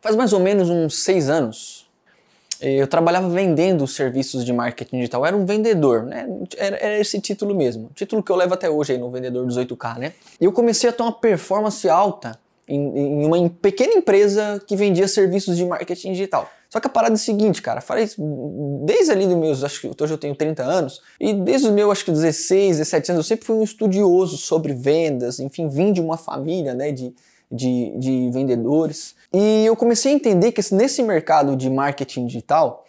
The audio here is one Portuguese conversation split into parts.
Faz mais ou menos uns seis anos, eu trabalhava vendendo serviços de marketing digital, eu era um vendedor, né? Era, era, esse título mesmo, título que eu levo até hoje aí no vendedor 18K, né? E eu comecei a ter uma performance alta em, em uma pequena empresa que vendia serviços de marketing digital. Só que a parada é a seguinte, cara, falei desde ali dos meus, acho que hoje eu tenho 30 anos, e desde os meus, acho que 16, 17 anos, eu sempre fui um estudioso sobre vendas, enfim, vim de uma família, né, de, de, de vendedores. E eu comecei a entender que nesse mercado de marketing digital,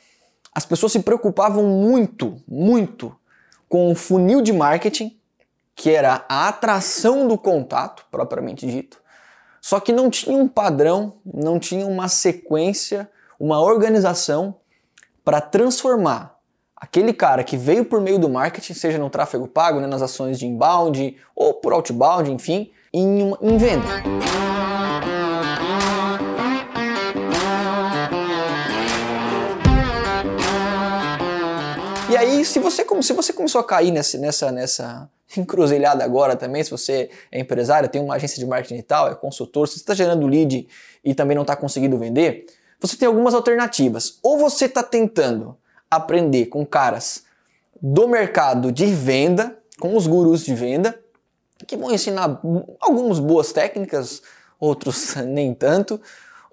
as pessoas se preocupavam muito, muito com o funil de marketing, que era a atração do contato, propriamente dito, só que não tinha um padrão, não tinha uma sequência, uma organização para transformar aquele cara que veio por meio do marketing, seja no tráfego pago, né, nas ações de inbound ou por outbound, enfim, em, uma, em venda. E aí, se você, se você começou a cair nessa, nessa, nessa encruzilhada agora também, se você é empresário, tem uma agência de marketing e tal, é consultor, se você está gerando lead e também não está conseguindo vender, você tem algumas alternativas. Ou você está tentando aprender com caras do mercado de venda, com os gurus de venda, que vão ensinar algumas boas técnicas, outros nem tanto,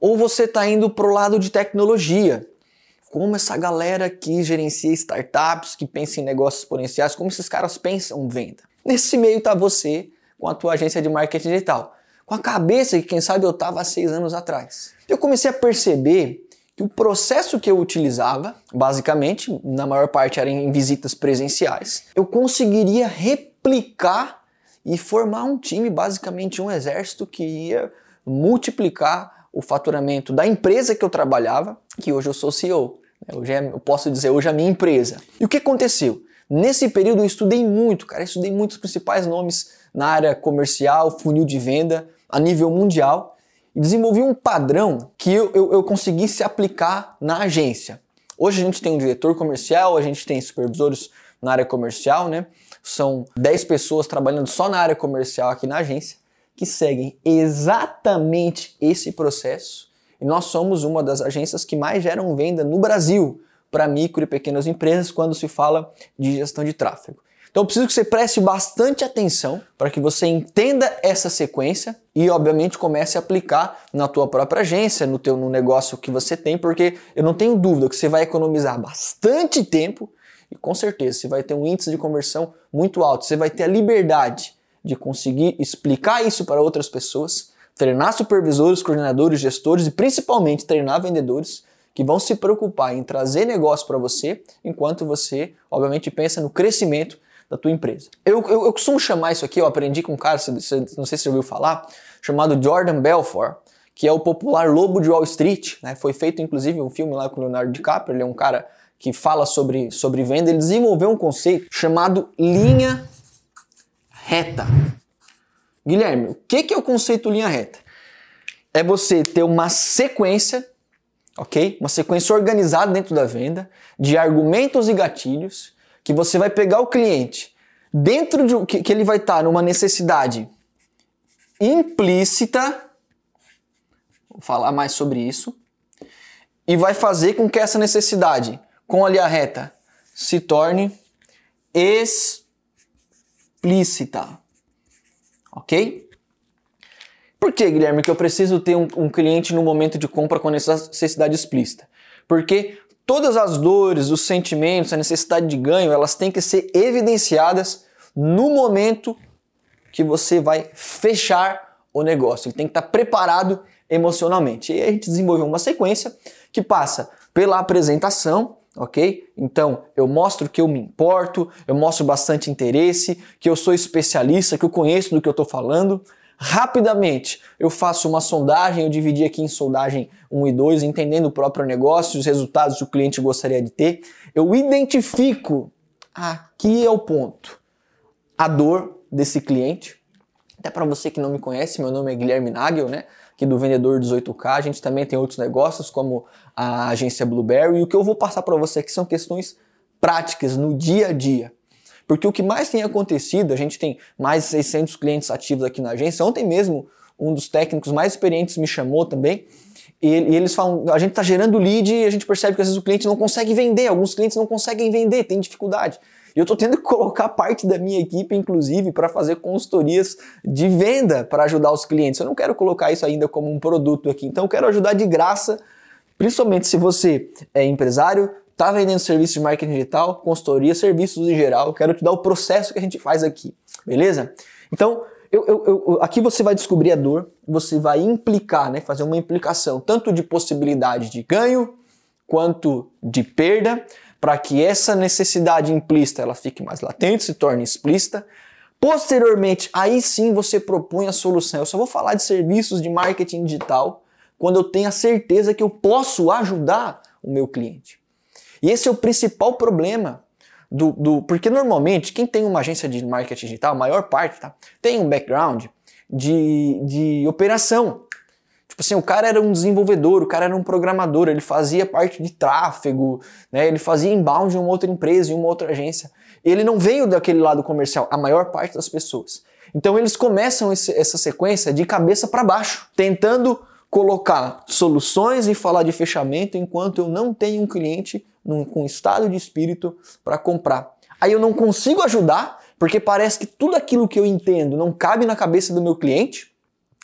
ou você está indo para o lado de tecnologia, como essa galera que gerencia startups, que pensa em negócios exponenciais, como esses caras pensam venda. Nesse meio está você com a tua agência de marketing digital, com a cabeça que quem sabe eu estava há seis anos atrás. Eu comecei a perceber que o processo que eu utilizava, basicamente, na maior parte era em visitas presenciais, eu conseguiria replicar e formar um time, basicamente um exército que ia multiplicar o faturamento da empresa que eu trabalhava, que hoje eu sou CEO. Hoje é, eu posso dizer hoje é a minha empresa. E o que aconteceu? Nesse período eu estudei muito, cara, eu estudei muitos principais nomes na área comercial, funil de venda, a nível mundial, e desenvolvi um padrão que eu, eu, eu conseguisse aplicar na agência. Hoje a gente tem um diretor comercial, a gente tem supervisores na área comercial, né? São 10 pessoas trabalhando só na área comercial aqui na agência que seguem exatamente esse processo e nós somos uma das agências que mais geram venda no Brasil para micro e pequenas empresas quando se fala de gestão de tráfego. Então preciso que você preste bastante atenção para que você entenda essa sequência e obviamente comece a aplicar na tua própria agência, no teu no negócio que você tem, porque eu não tenho dúvida que você vai economizar bastante tempo e com certeza você vai ter um índice de conversão muito alto, você vai ter a liberdade de conseguir explicar isso para outras pessoas, treinar supervisores, coordenadores, gestores e principalmente treinar vendedores que vão se preocupar em trazer negócio para você, enquanto você, obviamente, pensa no crescimento da tua empresa. Eu, eu, eu, costumo chamar isso aqui, eu aprendi com um cara, não sei se você ouviu falar, chamado Jordan Belfort, que é o popular Lobo de Wall Street. Né? Foi feito, inclusive, um filme lá com o Leonardo DiCaprio, ele é um cara que fala sobre, sobre venda, ele desenvolveu um conceito chamado linha reta. Guilherme, o que é o conceito linha reta? É você ter uma sequência, ok? Uma sequência organizada dentro da venda de argumentos e gatilhos que você vai pegar o cliente dentro de que, que ele vai estar numa necessidade implícita, vou falar mais sobre isso, e vai fazer com que essa necessidade com a linha reta se torne explícita explícita. Ok? Por que, Guilherme, que eu preciso ter um, um cliente no momento de compra com necessidade explícita? Porque todas as dores, os sentimentos, a necessidade de ganho, elas têm que ser evidenciadas no momento que você vai fechar o negócio. Ele tem que estar preparado emocionalmente. E aí a gente desenvolveu uma sequência que passa pela apresentação, ok? Então eu mostro que eu me importo, eu mostro bastante interesse, que eu sou especialista, que eu conheço do que eu estou falando. Rapidamente eu faço uma sondagem, eu dividi aqui em sondagem 1 e 2, entendendo o próprio negócio, os resultados que o cliente gostaria de ter. Eu identifico, aqui é o ponto, a dor desse cliente. Até para você que não me conhece, meu nome é Guilherme Nagel, né? Aqui do Vendedor 18K. A gente também tem outros negócios, como a agência Blueberry. E o que eu vou passar para você aqui são questões práticas no dia a dia. Porque o que mais tem acontecido, a gente tem mais de 600 clientes ativos aqui na agência. Ontem mesmo, um dos técnicos mais experientes me chamou também e, e eles falam, a gente está gerando lead e a gente percebe que às vezes o cliente não consegue vender, alguns clientes não conseguem vender, tem dificuldade. E eu estou tendo que colocar parte da minha equipe, inclusive, para fazer consultorias de venda para ajudar os clientes. Eu não quero colocar isso ainda como um produto aqui, então eu quero ajudar de graça, principalmente se você é empresário, está vendendo serviços de marketing digital, consultoria, serviços em geral. Quero te dar o processo que a gente faz aqui, beleza? Então, eu, eu, eu, aqui você vai descobrir a dor, você vai implicar, né, fazer uma implicação tanto de possibilidade de ganho quanto de perda, para que essa necessidade implícita ela fique mais latente, se torne explícita. Posteriormente, aí sim você propõe a solução. Eu só vou falar de serviços de marketing digital quando eu tenho a certeza que eu posso ajudar o meu cliente. E esse é o principal problema do, do, porque normalmente quem tem uma agência de marketing digital, a maior parte, tá, tem um background de, de operação. Tipo assim, o cara era um desenvolvedor, o cara era um programador, ele fazia parte de tráfego, né, ele fazia inbound em uma outra empresa, em uma outra agência. Ele não veio daquele lado comercial, a maior parte das pessoas. Então eles começam esse, essa sequência de cabeça para baixo, tentando colocar soluções e falar de fechamento enquanto eu não tenho um cliente num, com estado de espírito para comprar. Aí eu não consigo ajudar porque parece que tudo aquilo que eu entendo não cabe na cabeça do meu cliente.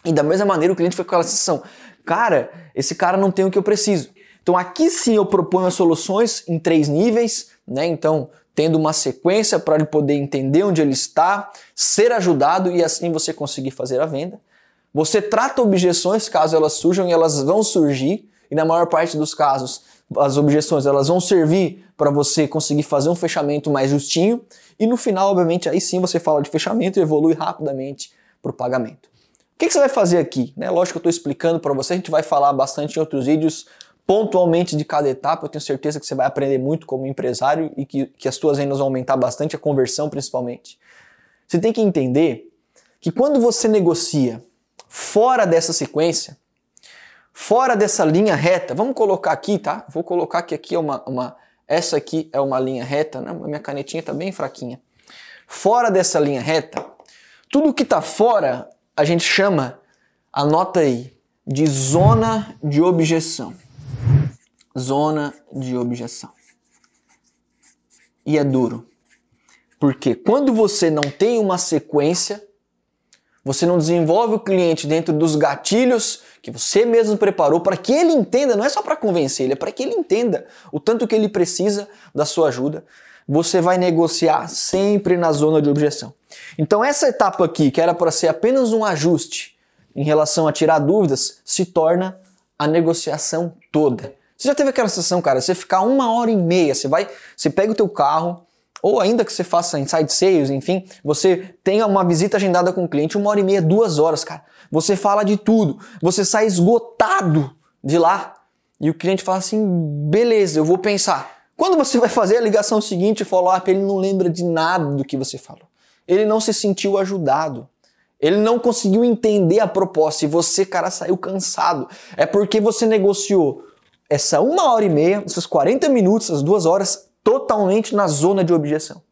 E da mesma maneira o cliente foi com aquela sensação: cara, esse cara não tem o que eu preciso. Então aqui sim eu proponho as soluções em três níveis, né? Então tendo uma sequência para ele poder entender onde ele está, ser ajudado e assim você conseguir fazer a venda. Você trata objeções caso elas surjam e elas vão surgir, e na maior parte dos casos as objeções elas vão servir para você conseguir fazer um fechamento mais justinho e no final, obviamente, aí sim você fala de fechamento e evolui rapidamente para o pagamento. Que, que, você vai fazer aqui? Né? Lógico que eu estou explicando para você, a gente vai falar bastante em outros vídeos pontualmente de cada etapa. Eu tenho certeza que você vai aprender muito como empresário e que, que as suas vendas vão aumentar bastante, a conversão principalmente. Você tem que entender que quando você negocia fora dessa sequência, fora dessa linha reta, vamos colocar aqui, tá? Vou colocar que aqui é uma, uma essa aqui é uma linha reta, né? Minha canetinha tá bem fraquinha. Fora dessa linha reta, tudo que está fora a gente chama, anota aí, de zona de objeção. Zona de objeção. E é duro. Porque quando você não tem uma sequência, você não desenvolve o cliente dentro dos gatilhos que você mesmo preparou para que ele entenda, não é só para convencer, ele é para que ele entenda o tanto que ele precisa da sua ajuda. Você vai negociar sempre na zona de objeção. Então essa etapa aqui, que era para ser apenas um ajuste em relação a tirar dúvidas, se torna a negociação toda. Você já teve aquela sensação, cara, você ficar uma hora e meia, você vai, você pega o teu carro, ou ainda que você faça inside sales, enfim, você tenha uma visita agendada com o cliente, uma hora e meia, duas horas, cara. Você fala de tudo, você sai esgotado de lá e o cliente fala assim: beleza, eu vou pensar. Quando você vai fazer a ligação seguinte follow-up, ele não lembra de nada do que você falou. Ele não se sentiu ajudado. Ele não conseguiu entender a proposta e você, cara, saiu cansado. É porque você negociou essa uma hora e meia, esses 40 minutos, essas duas horas, totalmente na zona de objeção.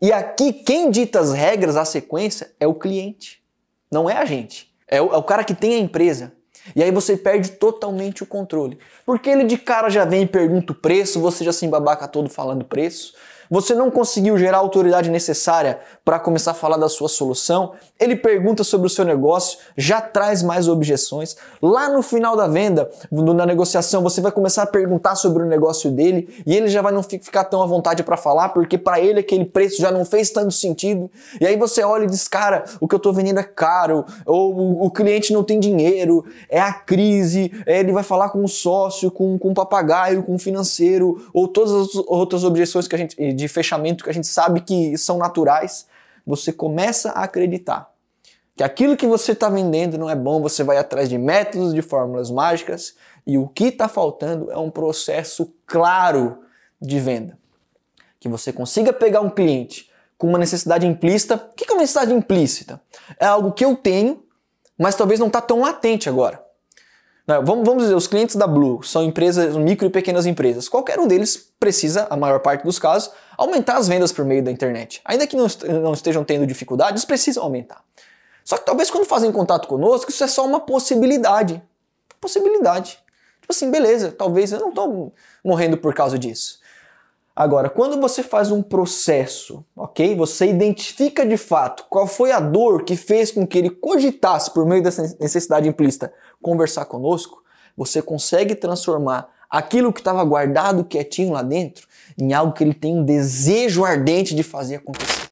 E aqui quem dita as regras, a sequência, é o cliente, não é a gente. É o, é o cara que tem a empresa. E aí você perde totalmente o controle. Porque ele de cara já vem e pergunta o preço, você já se embabaca todo falando preço você não conseguiu gerar a autoridade necessária para começar a falar da sua solução, ele pergunta sobre o seu negócio, já traz mais objeções. Lá no final da venda, na negociação, você vai começar a perguntar sobre o negócio dele e ele já vai não ficar tão à vontade para falar, porque para ele aquele preço já não fez tanto sentido. E aí você olha e diz, cara, o que eu estou vendendo é caro, ou o cliente não tem dinheiro, é a crise, ele vai falar com o sócio, com, com o papagaio, com o financeiro, ou todas as outras objeções que a gente de fechamento que a gente sabe que são naturais, você começa a acreditar que aquilo que você está vendendo não é bom, você vai atrás de métodos, de fórmulas mágicas e o que está faltando é um processo claro de venda. Que você consiga pegar um cliente com uma necessidade implícita. O que é uma necessidade implícita? É algo que eu tenho, mas talvez não está tão latente agora. Vamos, vamos dizer, os clientes da Blue são empresas, micro e pequenas empresas. Qualquer um deles precisa, a maior parte dos casos, aumentar as vendas por meio da internet. Ainda que não, estejam tendo dificuldades, precisam aumentar. Só que talvez quando fazem contato conosco, isso é só uma possibilidade. Possibilidade. Tipo assim, beleza, talvez eu não tô morrendo por causa disso. Agora, quando você faz um processo, ok? Você identifica de fato qual foi a dor que fez com que ele cogitasse, por meio dessa necessidade implícita, conversar conosco, você consegue transformar aquilo que estava guardado quietinho lá dentro em algo que ele tem um desejo ardente de fazer acontecer.